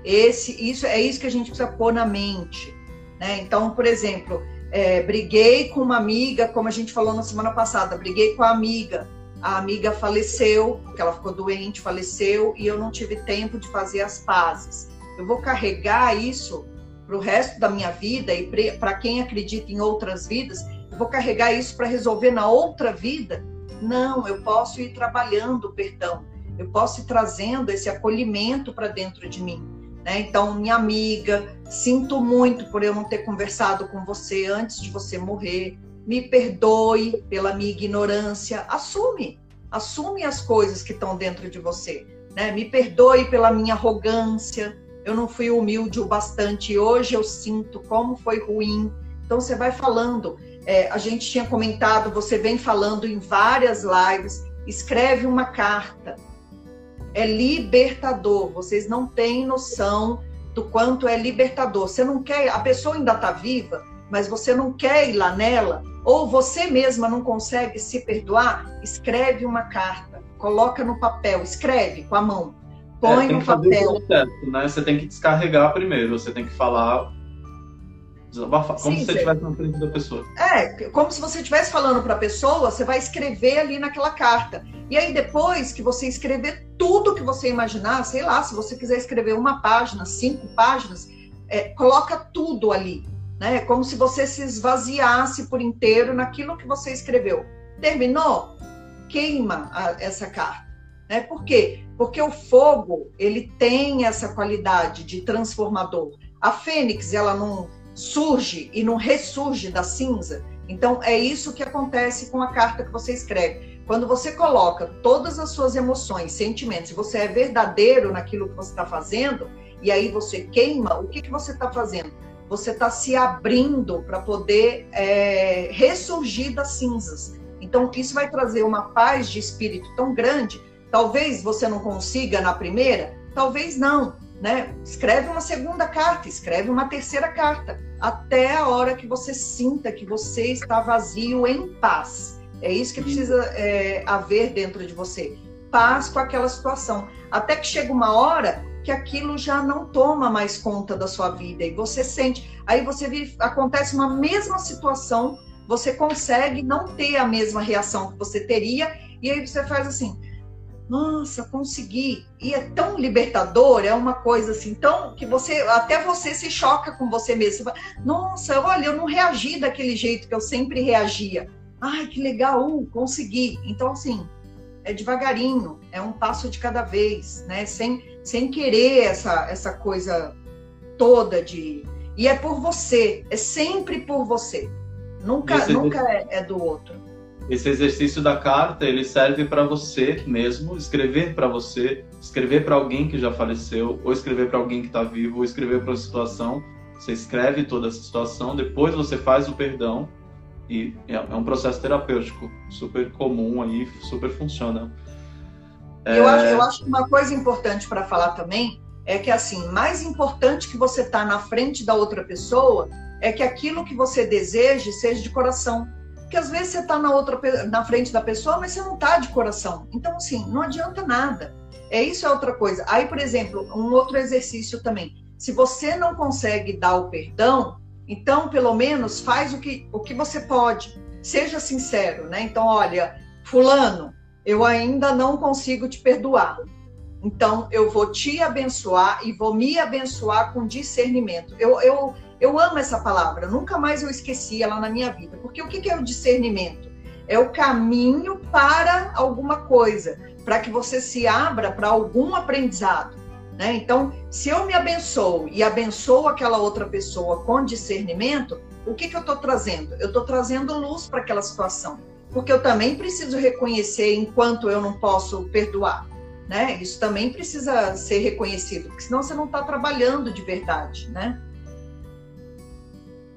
Esse, isso é isso que a gente precisa pôr na mente. Né? Então, por exemplo, é, briguei com uma amiga, como a gente falou na semana passada, briguei com a amiga a amiga faleceu, porque ela ficou doente, faleceu, e eu não tive tempo de fazer as pazes. Eu vou carregar isso para o resto da minha vida e para quem acredita em outras vidas, eu vou carregar isso para resolver na outra vida? Não, eu posso ir trabalhando o perdão, eu posso ir trazendo esse acolhimento para dentro de mim. Né? Então, minha amiga, sinto muito por eu não ter conversado com você antes de você morrer. Me perdoe pela minha ignorância, assume, assume as coisas que estão dentro de você, né? Me perdoe pela minha arrogância, eu não fui humilde o bastante, hoje eu sinto como foi ruim. Então você vai falando, é, a gente tinha comentado, você vem falando em várias lives, escreve uma carta, é libertador. Vocês não têm noção do quanto é libertador. Você não quer, a pessoa ainda está viva, mas você não quer ir lá nela, ou você mesma não consegue se perdoar, escreve uma carta, coloca no papel, escreve com a mão, põe é, no papel. Certo, né? Você tem que descarregar primeiro, você tem que falar Desabafar, como Sim, se você estivesse na frente da pessoa. É, como se você estivesse falando para a pessoa, você vai escrever ali naquela carta. E aí, depois que você escrever tudo que você imaginar, sei lá, se você quiser escrever uma página, cinco páginas, é, coloca tudo ali né? É como se você se esvaziasse por inteiro naquilo que você escreveu. Terminou? Queima a, essa carta. Né? Por quê? Porque o fogo ele tem essa qualidade de transformador. A fênix ela não surge e não ressurge da cinza. Então é isso que acontece com a carta que você escreve. Quando você coloca todas as suas emoções, sentimentos, você é verdadeiro naquilo que você está fazendo, e aí você queima, o que, que você está fazendo? você está se abrindo para poder é, ressurgir das cinzas. Então, isso vai trazer uma paz de espírito tão grande. Talvez você não consiga na primeira, talvez não. Né? Escreve uma segunda carta, escreve uma terceira carta, até a hora que você sinta que você está vazio em paz. É isso que precisa é, haver dentro de você. Paz com aquela situação. Até que chega uma hora que aquilo já não toma mais conta da sua vida e você sente, aí você vê, acontece uma mesma situação, você consegue não ter a mesma reação que você teria e aí você faz assim, nossa, consegui. E é tão libertador, é uma coisa assim, tão que você até você se choca com você mesmo. Você fala, nossa, olha, eu não reagi daquele jeito que eu sempre reagia. Ai, que legal, uh, consegui. Então assim, é devagarinho, é um passo de cada vez, né? Sem sem querer essa, essa coisa toda de. E é por você, é sempre por você. Nunca, Esse nunca é, é do outro. Esse exercício da carta, ele serve para você mesmo, escrever para você, escrever para alguém que já faleceu, ou escrever para alguém que está vivo, ou escrever para uma situação. Você escreve toda essa situação, depois você faz o perdão e é, é um processo terapêutico super comum aí, super funciona. Eu, acho, eu acho uma coisa importante para falar também é que assim, mais importante que você tá na frente da outra pessoa é que aquilo que você deseje seja de coração. Porque às vezes você está na outra na frente da pessoa, mas você não está de coração. Então assim, não adianta nada. É isso é outra coisa. Aí, por exemplo, um outro exercício também. Se você não consegue dar o perdão, então pelo menos faz o que o que você pode. Seja sincero, né? Então, olha, fulano, eu ainda não consigo te perdoar. Então, eu vou te abençoar e vou me abençoar com discernimento. Eu, eu, eu amo essa palavra, nunca mais eu esqueci ela na minha vida. Porque o que é o discernimento? É o caminho para alguma coisa, para que você se abra para algum aprendizado. Né? Então, se eu me abençoo e abençoo aquela outra pessoa com discernimento, o que, que eu estou trazendo? Eu estou trazendo luz para aquela situação porque eu também preciso reconhecer enquanto eu não posso perdoar. Né? Isso também precisa ser reconhecido, porque senão você não está trabalhando de verdade, né?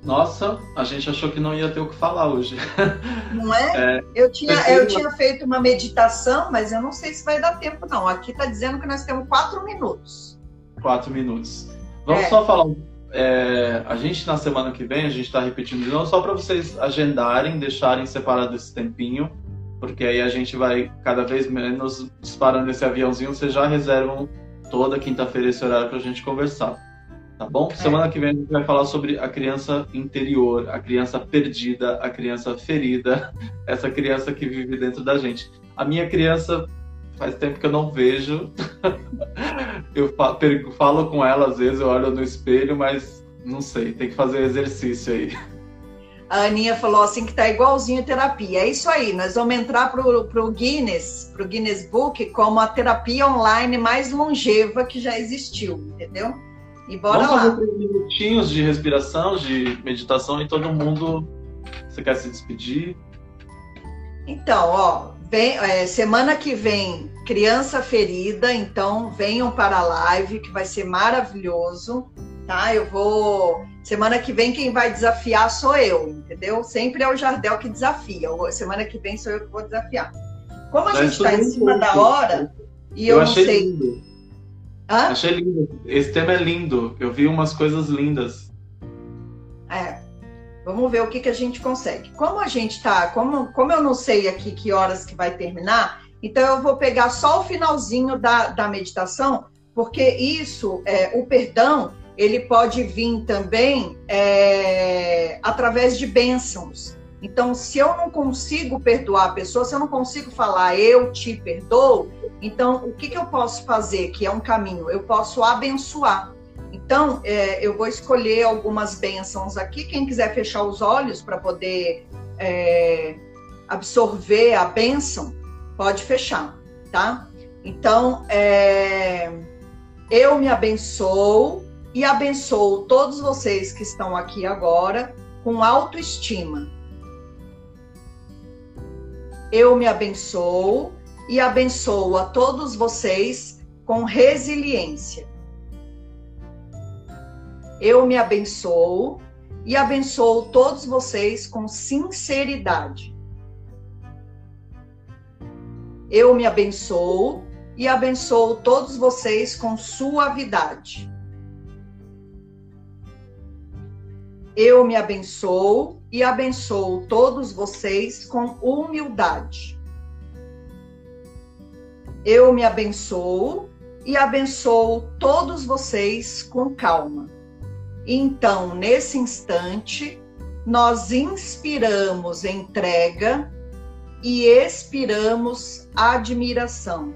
Nossa, a gente achou que não ia ter o que falar hoje. Não é? é eu, tinha, eu tinha feito uma meditação, mas eu não sei se vai dar tempo, não. Aqui está dizendo que nós temos quatro minutos. Quatro minutos. Vamos é. só falar é, a gente na semana que vem, a gente está repetindo de novo, só para vocês agendarem, deixarem separado esse tempinho, porque aí a gente vai cada vez menos disparando esse aviãozinho, vocês já reservam toda quinta-feira esse horário para a gente conversar. Tá bom? É. Semana que vem a gente vai falar sobre a criança interior, a criança perdida, a criança ferida, essa criança que vive dentro da gente. A minha criança faz tempo que eu não vejo. eu falo com ela, às vezes eu olho no espelho, mas não sei, tem que fazer exercício aí. A Aninha falou assim que tá igualzinho a terapia. É isso aí, nós vamos entrar pro, pro Guinness, pro Guinness Book, como a terapia online mais longeva que já existiu, entendeu? E bora vamos lá. Fazer minutinhos de respiração, de meditação e todo mundo. Você quer se despedir? Então, ó, vem, é, semana que vem, criança ferida, então venham para a live, que vai ser maravilhoso, tá? Eu vou. Semana que vem, quem vai desafiar sou eu, entendeu? Sempre é o Jardel que desafia. Semana que vem sou eu que vou desafiar. Como a gente está em cima da hora, e eu, eu não sei. Lindo. Hã? Achei lindo. Esse tema é lindo. Eu vi umas coisas lindas. É. Vamos ver o que, que a gente consegue. Como a gente tá, como, como eu não sei aqui que horas que vai terminar, então eu vou pegar só o finalzinho da, da meditação, porque isso, é, o perdão, ele pode vir também é, através de bênçãos. Então, se eu não consigo perdoar a pessoa, se eu não consigo falar eu te perdoo, então o que, que eu posso fazer, que é um caminho? Eu posso abençoar. Então, é, eu vou escolher algumas bênçãos aqui. Quem quiser fechar os olhos para poder é, absorver a bênção, pode fechar, tá? Então, é, eu me abençoo e abençoo todos vocês que estão aqui agora com autoestima. Eu me abençoo e abençoo a todos vocês com resiliência. Eu me abençoo e abençoo todos vocês com sinceridade. Eu me abençoo e abençoo todos vocês com suavidade. Eu me abençoo e abençoo todos vocês com humildade. Eu me abençoo e abençoo todos vocês com calma. Então, nesse instante, nós inspiramos entrega e expiramos admiração.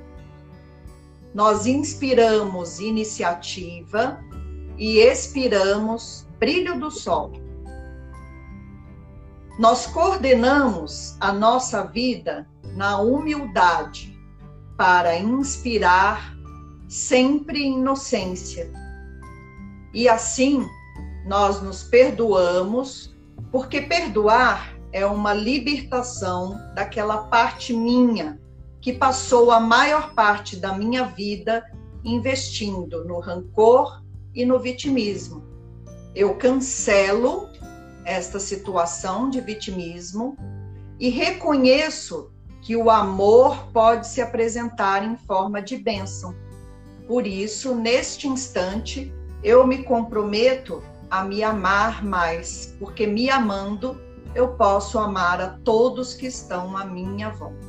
Nós inspiramos iniciativa e expiramos brilho do sol. Nós coordenamos a nossa vida na humildade para inspirar sempre inocência. E assim nós nos perdoamos, porque perdoar é uma libertação daquela parte minha que passou a maior parte da minha vida investindo no rancor e no vitimismo. eu cancelo esta situação de vitimismo e reconheço que o amor pode se apresentar em forma de bênção. Por isso, neste instante, eu me comprometo a me amar mais, porque me amando, eu posso amar a todos que estão à minha volta.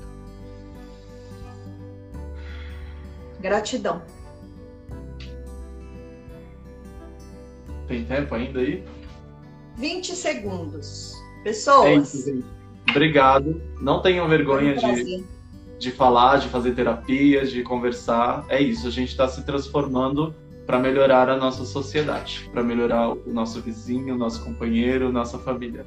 Gratidão. Tem tempo ainda aí? 20 segundos. Pessoas. É isso, Obrigado. Não tenham vergonha de, de falar, de fazer terapias, de conversar. É isso, a gente está se transformando para melhorar a nossa sociedade, para melhorar o nosso vizinho, o nosso companheiro, nossa família.